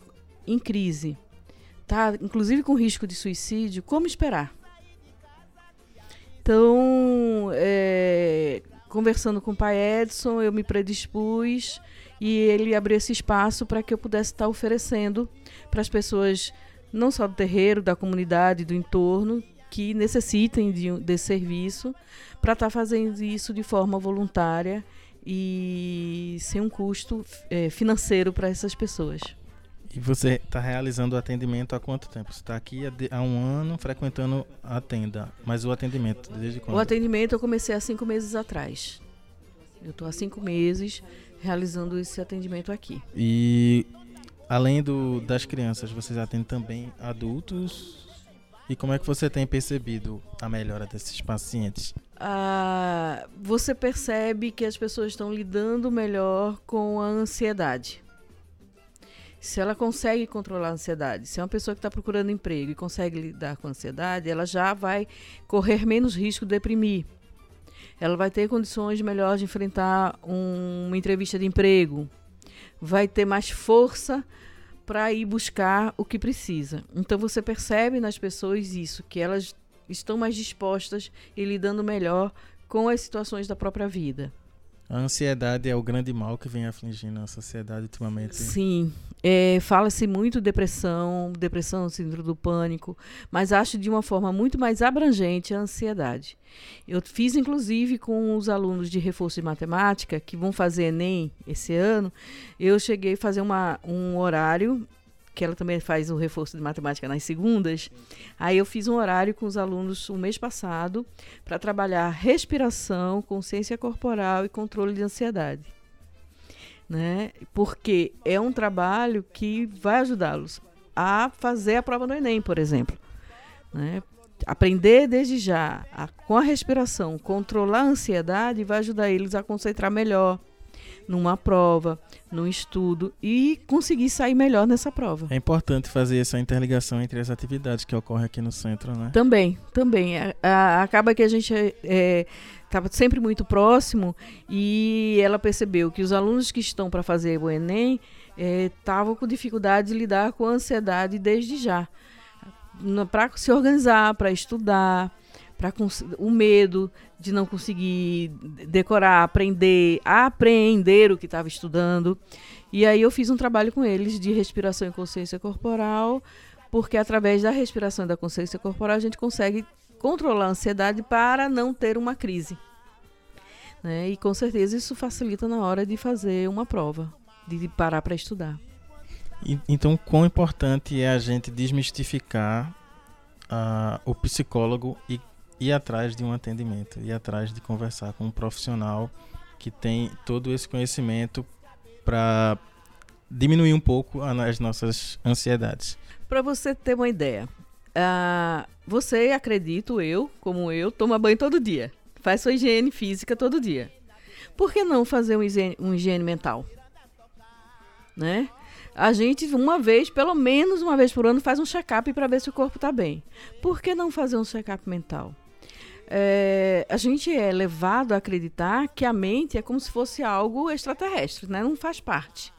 em crise, está inclusive com risco de suicídio, como esperar? Então, é, conversando com o pai Edson, eu me predispus e ele abriu esse espaço para que eu pudesse estar oferecendo para as pessoas, não só do terreiro, da comunidade, do entorno, que necessitem de, desse serviço, para estar fazendo isso de forma voluntária e sem um custo eh, financeiro para essas pessoas. E você está realizando o atendimento há quanto tempo? Você está aqui há, um ano frequentando a tenda, mas o atendimento, desde quando? O atendimento eu comecei há cinco meses atrás. Eu estou há cinco meses realizando esse atendimento aqui. E além do, das crianças, vocês atendem também adultos? E como é que você tem percebido a melhora desses pacientes? Ah, você percebe que as pessoas estão lidando melhor com a ansiedade. Se ela consegue controlar a ansiedade, se é uma pessoa que está procurando emprego e consegue lidar com a ansiedade, ela já vai correr menos risco de deprimir. Ela vai ter condições melhores de enfrentar um- uma entrevista de emprego. Vai ter mais força para ir buscar o que precisa. Então você percebe nas pessoas isso, que elas estão mais dispostas e lidando melhor com as situações da própria vida. A ansiedade é o grande mal que vem afligindo a sociedade ultimamente. Sim, é, fala-se muito depressão, depressão, síndrome do pânico, mas acho de uma forma muito mais abrangente a ansiedade. Eu fiz, inclusive, com os alunos de reforço de matemática que vão fazer Enem esse ano, eu cheguei a fazer uma, um horário, que ela também faz o reforço de matemática nas segundas. Aí eu fiz um horário com os alunos o mês passado para trabalhar respiração, consciência corporal e controle de ansiedade né? Porque é um trabalho que vai ajudá-los a fazer a prova do Enem, por exemplo, né? Aprender desde já, a, com a respiração, controlar a ansiedade vai ajudar eles a concentrar melhor numa prova, num estudo e conseguir sair melhor nessa prova. É importante fazer essa interligação entre as atividades que ocorrem aqui no centro, né? Também, também. A- a- acaba que a gente estava sempre muito próximo e ela percebeu que os alunos que estão para fazer o Enem estavam com dificuldade de lidar com a ansiedade desde já. Para se organizar, para estudar, para o medo de não conseguir decorar, aprender, apreender o que estava estudando. E aí eu fiz um trabalho com eles de respiração e consciência corporal, porque através da respiração e da consciência corporal a gente consegue controlar a ansiedade para não ter uma crise. Né? E com certeza isso facilita na hora de fazer uma prova, de parar para estudar. Então, quão importante é a gente desmistificar ah, o psicólogo e ir atrás de um atendimento, ir atrás de conversar com um profissional que tem todo esse conhecimento para diminuir um pouco as nossas ansiedades. Para você ter uma ideia, ah, você, acredito eu, como eu, toma banho todo dia, faz sua higiene física todo dia. Por que não fazer um higiene, um higiene mental? Né? A gente, uma vez, pelo menos uma vez por ano, faz um check-up para ver se o corpo está bem. Por que não fazer um check-up mental? É, a gente é levado a acreditar que a mente é como se fosse algo extraterrestre, né? não faz parte.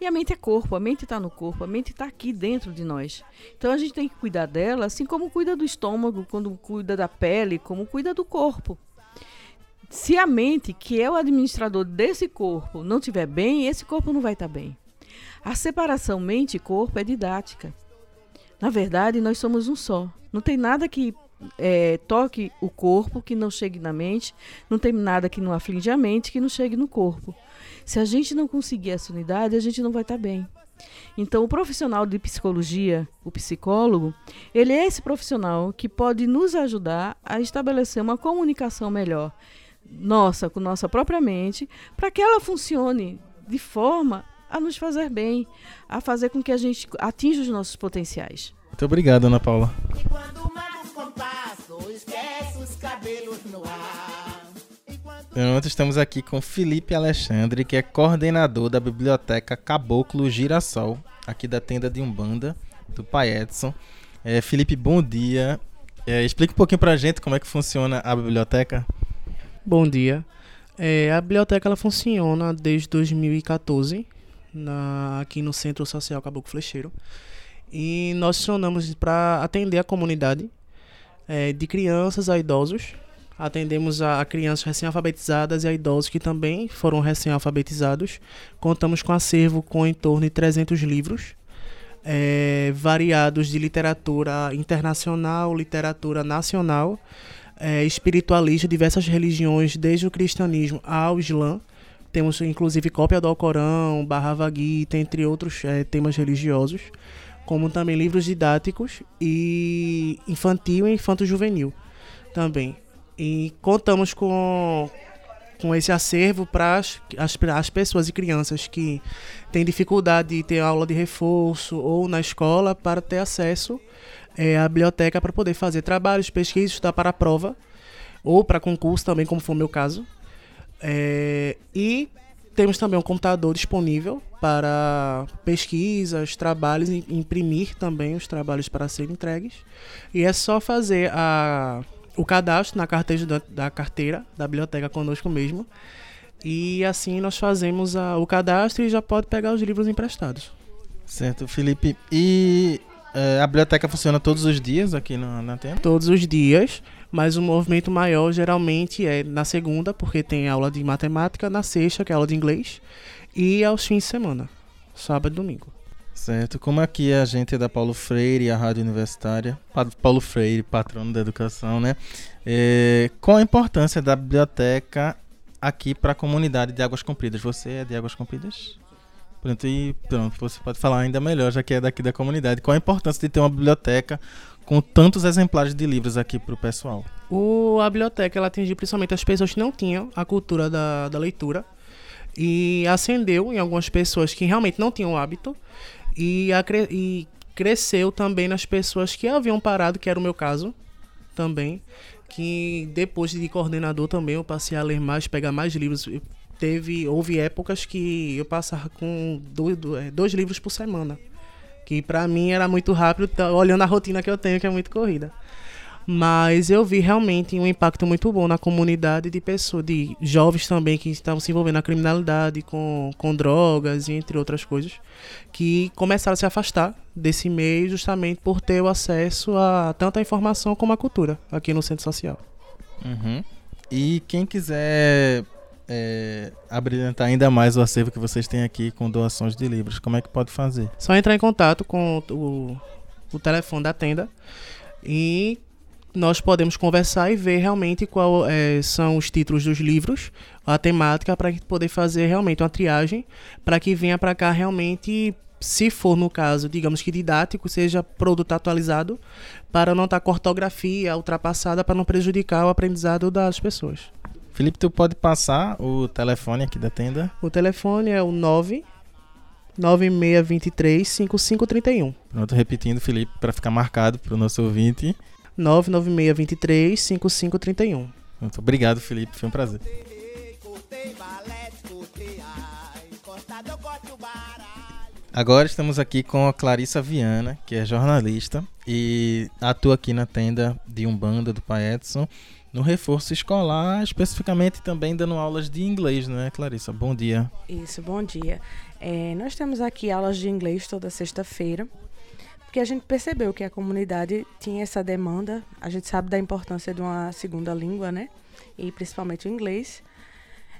E a mente é corpo, a mente está no corpo, a mente está aqui dentro de nós. Então a gente tem que cuidar dela, assim como cuida do estômago, quando cuida da pele, como cuida do corpo. Se a mente, que é o administrador desse corpo, não estiver bem, esse corpo não vai estar bem. A separação mente e corpo é didática. Na verdade, nós somos um só. Não tem nada que eh, toque o corpo que não chegue na mente, não tem nada que não aflige a mente que não chegue no corpo. Se a gente não conseguir essa unidade, a gente não vai estar bem. Então, o profissional de psicologia, o psicólogo, ele é esse profissional que pode nos ajudar a estabelecer uma comunicação melhor nossa com nossa própria mente, para que ela funcione de forma a nos fazer bem, a fazer com que a gente atinja os nossos potenciais. Muito obrigado, Ana Paula. Quando manda o compasso, esquece os cabelos no ar. Pronto, estamos aqui com Felipe Alexandre, que é coordenador da Biblioteca Caboclo Girassol, aqui da tenda de Umbanda, do Pai Edson. É, Felipe, bom dia. É, explica um pouquinho pra gente como é que funciona a biblioteca. Bom dia. É, a biblioteca ela funciona desde 2014 na- aqui no Centro Social Caboclo Flecheiro. E nós funcionamos para atender a comunidade é, de crianças a idosos. Atendemos a, a crianças recém-alfabetizadas e a idosos que também foram recém-alfabetizados. Contamos com acervo com em torno de 300 livros, é, variados de literatura internacional, literatura nacional é, espiritualista, diversas religiões, desde o cristianismo ao islã. Temos inclusive cópia do Alcorão, Gita, entre outros é, temas religiosos, como também livros didáticos e infantil e infanto-juvenil também. E contamos com, com esse acervo para as, as, as pessoas e crianças que têm dificuldade de ter aula de reforço ou na escola para ter acesso é, à biblioteca para poder fazer trabalhos, pesquisas, estudar para a prova ou para concurso também, como foi o meu caso. É, e temos também um computador disponível para pesquisas, trabalhos, e imprimir também os trabalhos para serem entregues. E é só fazer a, o cadastro na carteira da, carteira da biblioteca conosco mesmo. E assim nós fazemos a- o cadastro e já pode pegar os livros emprestados. Certo, Felipe. E é, a biblioteca funciona todos os dias aqui na, na todos os dias. Mas o movimento maior geralmente é na segunda, porque tem aula de matemática, na sexta, que é aula de inglês, e aos fins de semana, sábado e domingo. Certo. Como aqui a gente é da Paulo Freire, a Rádio Universitária, Pa- Paulo Freire, patrono da educação, né? É, qual a importância da biblioteca aqui para a comunidade de Águas Compridas? Você é de Águas Compridas? Pronto, e pronto, você pode falar ainda melhor, já que é daqui da comunidade. Qual a importância de ter uma biblioteca com tantos exemplares de livros aqui para o pessoal? O, a biblioteca ela atingiu principalmente as pessoas que não tinham a cultura da, da leitura e acendeu em algumas pessoas que realmente não tinham o hábito e, acre- e cresceu também nas pessoas que haviam parado, que era o meu caso também, que depois de coordenador também eu passei a ler mais, pegar mais livros. Teve, houve épocas que eu passava com dois, dois, dois livros por semana, que pra mim era muito rápido, tá- olhando a rotina que eu tenho, que é muito corrida. Mas eu vi realmente um impacto muito bom na comunidade de pessoas, de jovens também que estavam se envolvendo na criminalidade, com, com drogas entre outras coisas, que começaram a se afastar desse meio justamente por ter o acesso a tanta informação como a cultura aqui no centro social. Uhum. E quem quiser é, abrilhantar ainda mais o acervo que vocês têm aqui com doações de livros, como é que pode fazer? Só entrar em contato com o, o telefone da tenda e nós podemos conversar e ver realmente qual eh, são os títulos dos livros, a temática, para poder fazer realmente uma triagem, para que venha para cá realmente, se for no caso, digamos que didático, seja produto atualizado, para não estar com ortografia ultrapassada, para não prejudicar o aprendizado das pessoas. Felipe, tu pode passar o telefone aqui da tenda? O telefone é o 9 9623 5531. Pronto, repetindo, Felipe, para ficar marcado para o nosso ouvinte. 99623 5531. Muito obrigado, Felipe, foi um prazer. Agora estamos aqui com a Clarissa Viana, que é jornalista e atua aqui na tenda de Umbanda do Pai Edson, no reforço escolar, especificamente também dando aulas de inglês, não é, Clarissa? Bom dia. Isso, bom dia. É, nós temos aqui aulas de inglês toda sexta-feira, porque a gente percebeu que a comunidade tinha essa demanda. A gente sabe da importância de uma segunda língua, né? E principalmente o inglês.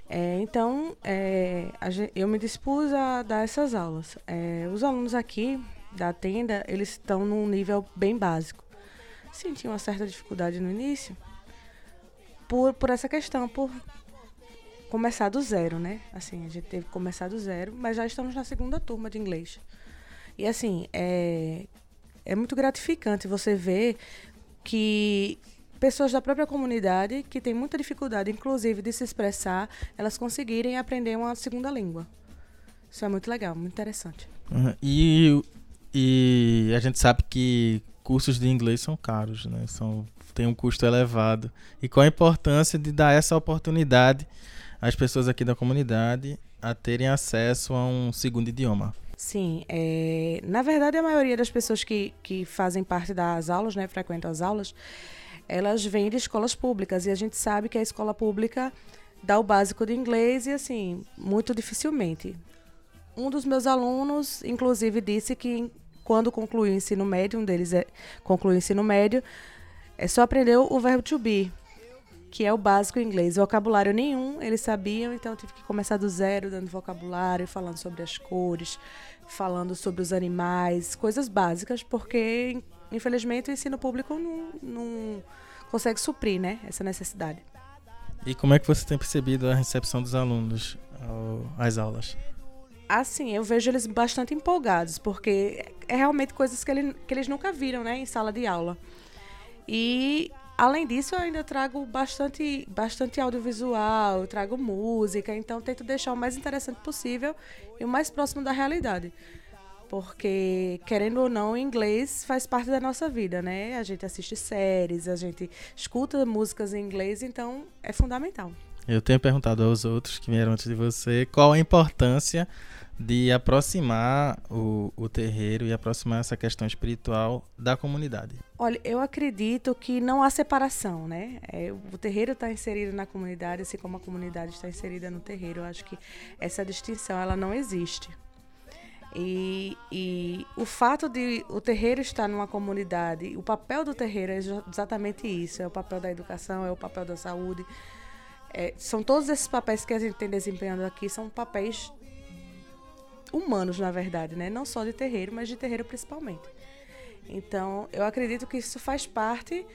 É, então, é, eu me dispus a dar essas aulas. É, os alunos aqui da tenda, eles estão num nível bem básico. Senti uma certa dificuldade no início, por, por essa questão, por começar do zero, né? Assim, a gente teve que começar do zero, mas já estamos na segunda turma de inglês. E assim, é, é muito gratificante você ver que pessoas da própria comunidade que têm muita dificuldade, inclusive, de se expressar, elas conseguirem aprender uma segunda língua. Isso é muito legal, muito interessante. Uhum. E, e a gente sabe que cursos de inglês são caros, né? São, tem um custo elevado. E qual a importância de dar essa oportunidade às pessoas aqui da comunidade a terem acesso a um segundo idioma? Sim, é, na verdade a maioria das pessoas que, que fazem parte das aulas, né, frequentam as aulas, elas vêm de escolas públicas e a gente sabe que a escola pública dá o básico de inglês e assim, muito dificilmente. Um dos meus alunos, inclusive, disse que quando concluiu o ensino médio, um deles é, concluiu o ensino médio, é, só aprendeu o verbo to be, que é o básico em inglês. Vocabulário nenhum eles sabiam, então eu tive que começar do zero, dando vocabulário, falando sobre as cores, falando sobre os animais, coisas básicas, porque infelizmente o ensino público não, não consegue suprir né, essa necessidade. E como é que você tem percebido a recepção dos alunos às aulas? Assim, eu vejo eles bastante empolgados, porque é realmente coisas que, ele, que eles nunca viram né, em sala de aula. E Além disso, eu ainda trago bastante, bastante audiovisual, eu trago música, então tento deixar o mais interessante possível e o mais próximo da realidade. Porque, querendo ou não, o inglês faz parte da nossa vida, né? A gente assiste séries, a gente escuta músicas em inglês, então é fundamental. Eu tenho perguntado aos outros que vieram antes de você qual a importância de aproximar o, o terreiro e aproximar essa questão espiritual da comunidade. Olha, eu acredito que não há separação, né? É, o terreiro está inserido na comunidade, assim como a comunidade está inserida no terreiro. Eu acho que essa distinção ela não existe. E, e o fato de o terreiro estar numa comunidade, o papel do terreiro é exa- exatamente isso: é o papel da educação, é o papel da saúde. É, são todos esses papéis que a gente tem desempenhando aqui, são papéis humanos, na verdade, né? Não só de terreiro, mas de terreiro principalmente. Então, eu acredito que isso faz parte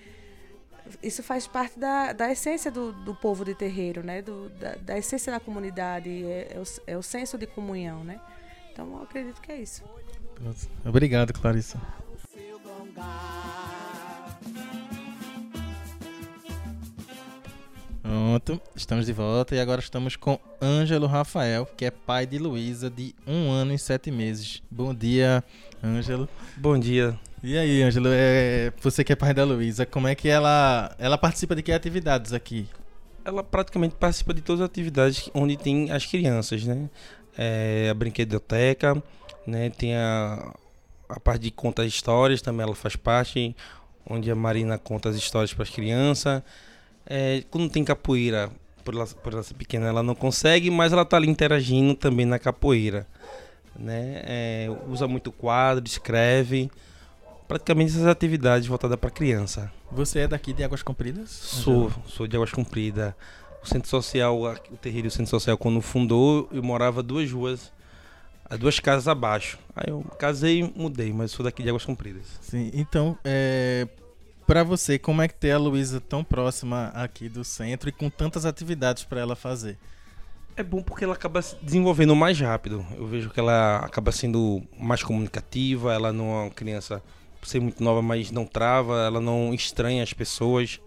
isso faz parte da, da essência do, do povo de terreiro, né? Do, da, da essência da comunidade, é, é o, é o senso de comunhão, né? Então, eu acredito que é isso. Obrigado, Clarissa. Pronto, estamos de volta e agora estamos com Ângelo Rafael, que é pai de Luísa, de um ano e sete meses. Bom dia, Ângelo. Bom dia. E aí, Ângelo, é, você que é pai da Luísa, como é que ela, ela participa de que atividades aqui? Ela praticamente participa de todas as atividades onde tem as crianças, né? É, a brinquedoteca, né? Tem a, a parte de contar histórias, também ela faz parte, onde a Marina conta as histórias para as crianças. É, quando tem capoeira, por ela, por ela ser pequena, ela não consegue, mas ela tá ali interagindo também na capoeira, né? É, usa muito quadro, escreve, praticamente essas atividades voltadas para criança. Você é daqui de Águas Compridas? Sou, sou de Águas Compridas. O centro social, o terreiro e o centro social, quando fundou, eu morava duas ruas, duas casas abaixo. Aí eu casei e mudei, mas sou daqui de Águas Compridas. Sim, então, é, para você, como é que ter a Luísa tão próxima aqui do centro e com tantas atividades para ela fazer? É bom porque ela acaba se desenvolvendo mais rápido. Eu vejo que ela acaba sendo mais comunicativa, ela não é uma criança, por ser muito nova, mas não trava, ela não estranha as pessoas.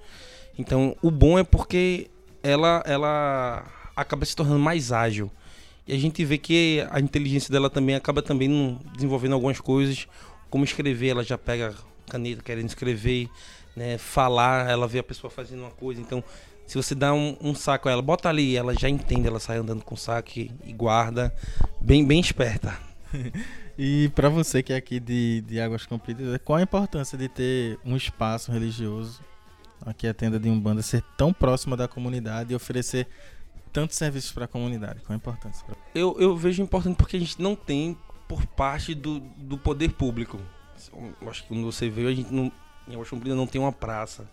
Então, o bom é porque ela, ela acaba se tornando mais ágil. E a gente vê que a inteligência dela também acaba também desenvolvendo algumas coisas, como escrever, ela já pega caneta querendo escrever, né? Falar, ela vê a pessoa fazendo uma coisa, então se você dá um, um saco a ela, bota ali, ela já entende, ela sai andando com o saco e, e guarda, bem bem esperta. E para você que é aqui de, de Águas Compridas, qual a importância de ter um espaço religioso, aqui a tenda de Umbanda, ser tão próxima da comunidade e oferecer tantos serviços para a comunidade? Qual a importância? pra- Eu, eu vejo importante porque a gente não tem por parte do, do poder público. Eu acho que quando você veio, a gente não, em Compridas não tem uma praça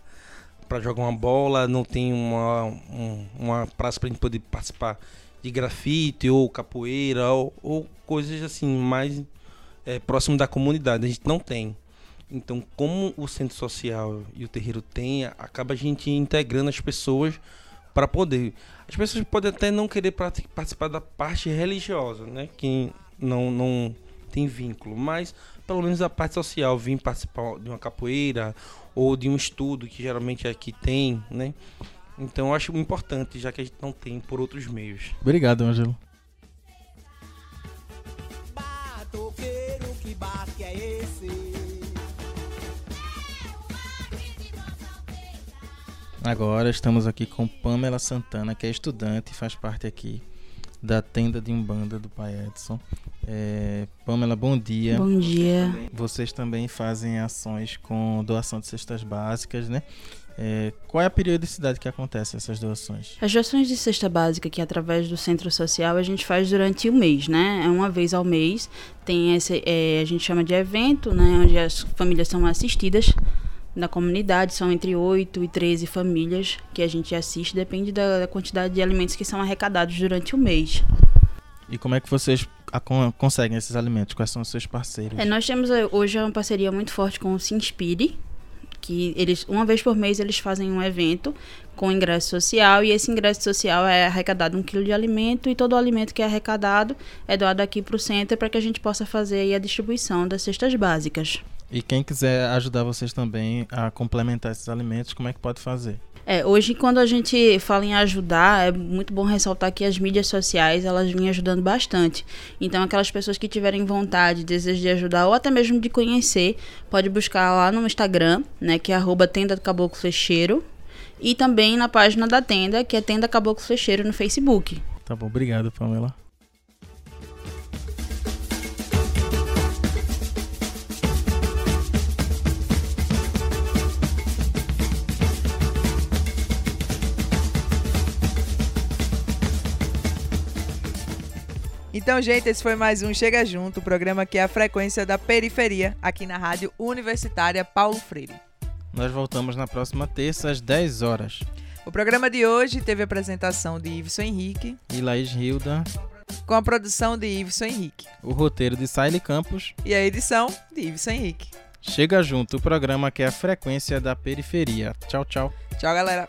para jogar uma bola, não tem uma, um- uma praça para gente poder participar de grafite ou capoeira ou, ou coisas assim mais é, próximo da comunidade. A gente não tem. Então, como o centro social e o terreiro tem, acaba a gente integrando as pessoas para poder. As pessoas podem até não querer participar da parte religiosa, né? Que não, não tem vínculo, mas pelo menos a parte social, vir participar de uma capoeira ou de um estudo que geralmente aqui tem, né? Então eu acho importante, já que a gente não tem por outros meios. Obrigado, Ângelo. Batoqueiro, que bate é esse? Agora estamos aqui com Pamela Santana, que é estudante e faz parte aqui da tenda de Umbanda do Pai Edson. É, Pamela, bom dia. Bom dia. Vocês também fazem ações com doação de cestas básicas, né? É, qual é a periodicidade que acontece essas doações? As doações de cesta básica que através do centro social a gente faz durante o mês, né? É uma vez ao mês. Tem esse, é, a gente chama de evento, né? Onde as famílias são assistidas na comunidade. São entre 8 e 13 famílias que a gente assiste. Depende da, da quantidade de alimentos que são arrecadados durante o mês. E como é que vocês conseguem esses alimentos? Quais são os seus parceiros? É, nós temos eh, hoje uma parceria muito forte com o Sinspire, que eles uma vez por mês eles fazem um evento com ingresso social e esse ingresso social é arrecadado um quilo de alimento e todo o alimento que é arrecadado é doado aqui para o centro para que a gente possa fazer a distribuição das cestas básicas. E quem quiser ajudar vocês também a complementar esses alimentos, como é que pode fazer? É, hoje quando a gente fala em ajudar, é muito bom ressaltar que as mídias sociais, elas vêm ajudando bastante. Então aquelas pessoas que tiverem vontade, desejo de ajudar ou até mesmo de conhecer, pode buscar lá no Instagram, né, que é arroba tenda do caboclo flecheiro, e também na página da tenda, que é tenda caboclo flecheiro no Facebook. Tá bom, obrigado, Pamela. Então, gente, esse foi mais um Chega Junto, o programa que é a frequência da periferia, aqui na Rádio Universitária Paulo Freire. Nós voltamos na próxima terça, às 10 horas. O programa de hoje teve a apresentação de Iveson Henrique, E Laís Hilda, com a produção de Iveson Henrique o roteiro de Saile Campos. e a edição de Iveson Henrique. Chega junto, o programa que é a frequência da periferia. Tchau, tchau. Tchau, galera.